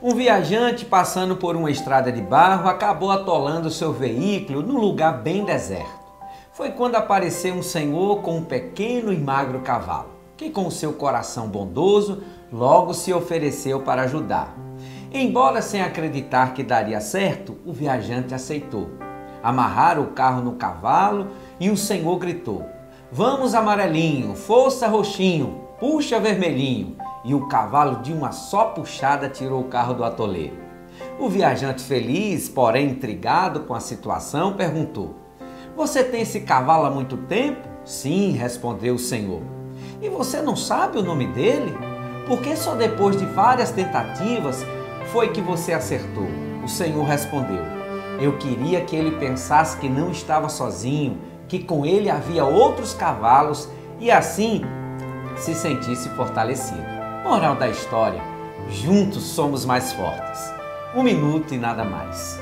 Um viajante passando por uma estrada de barro acabou atolando seu veículo num lugar bem deserto. Foi quando apareceu um senhor com um pequeno e magro cavalo, que com seu coração bondoso logo se ofereceu para ajudar. Embora sem acreditar que daria certo, o viajante aceitou. Amarraram o carro no cavalo e o senhor gritou: Vamos, amarelinho, força, roxinho, puxa, vermelhinho e o cavalo de uma só puxada tirou o carro do atoleiro. O viajante feliz, porém intrigado com a situação, perguntou: Você tem esse cavalo há muito tempo? Sim, respondeu o senhor. E você não sabe o nome dele? Porque só depois de várias tentativas foi que você acertou. O senhor respondeu: Eu queria que ele pensasse que não estava sozinho, que com ele havia outros cavalos e assim se sentisse fortalecido. Moral da história: juntos somos mais fortes. Um minuto e nada mais.